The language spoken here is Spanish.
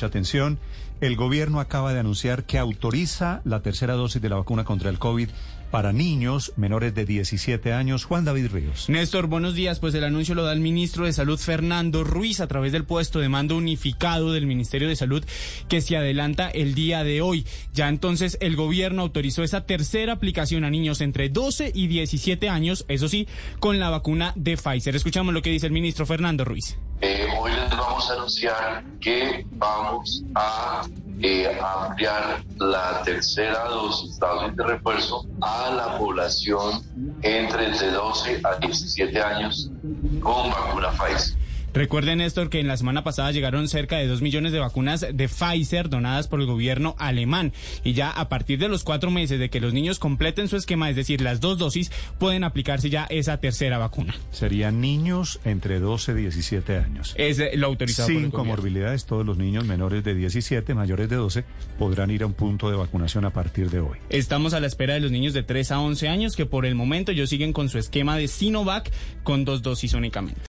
mucha atención. El gobierno acaba de anunciar que autoriza la tercera dosis de la vacuna contra el COVID para niños menores de 17 años. Juan David Ríos. Néstor, buenos días. Pues el anuncio lo da el ministro de Salud, Fernando Ruiz, a través del puesto de mando unificado del Ministerio de Salud, que se adelanta el día de hoy. Ya entonces el gobierno autorizó esa tercera aplicación a niños entre 12 y 17 años, eso sí, con la vacuna de Pfizer. Escuchamos lo que dice el ministro Fernando Ruiz. Eh, hoy anunciar que vamos a eh, ampliar la tercera dosis, dosis de refuerzo a la población entre de 12 a 17 años con vacuna Pfizer. Recuerden, Néstor, que en la semana pasada llegaron cerca de dos millones de vacunas de Pfizer donadas por el gobierno alemán. Y ya a partir de los cuatro meses de que los niños completen su esquema, es decir, las dos dosis, pueden aplicarse ya esa tercera vacuna. Serían niños entre 12 y 17 años. Es eh, lo autorizado Sin por el gobierno. comorbilidades, todos los niños menores de 17, mayores de 12, podrán ir a un punto de vacunación a partir de hoy. Estamos a la espera de los niños de 3 a 11 años que por el momento ellos siguen con su esquema de Sinovac con dos dosis únicamente.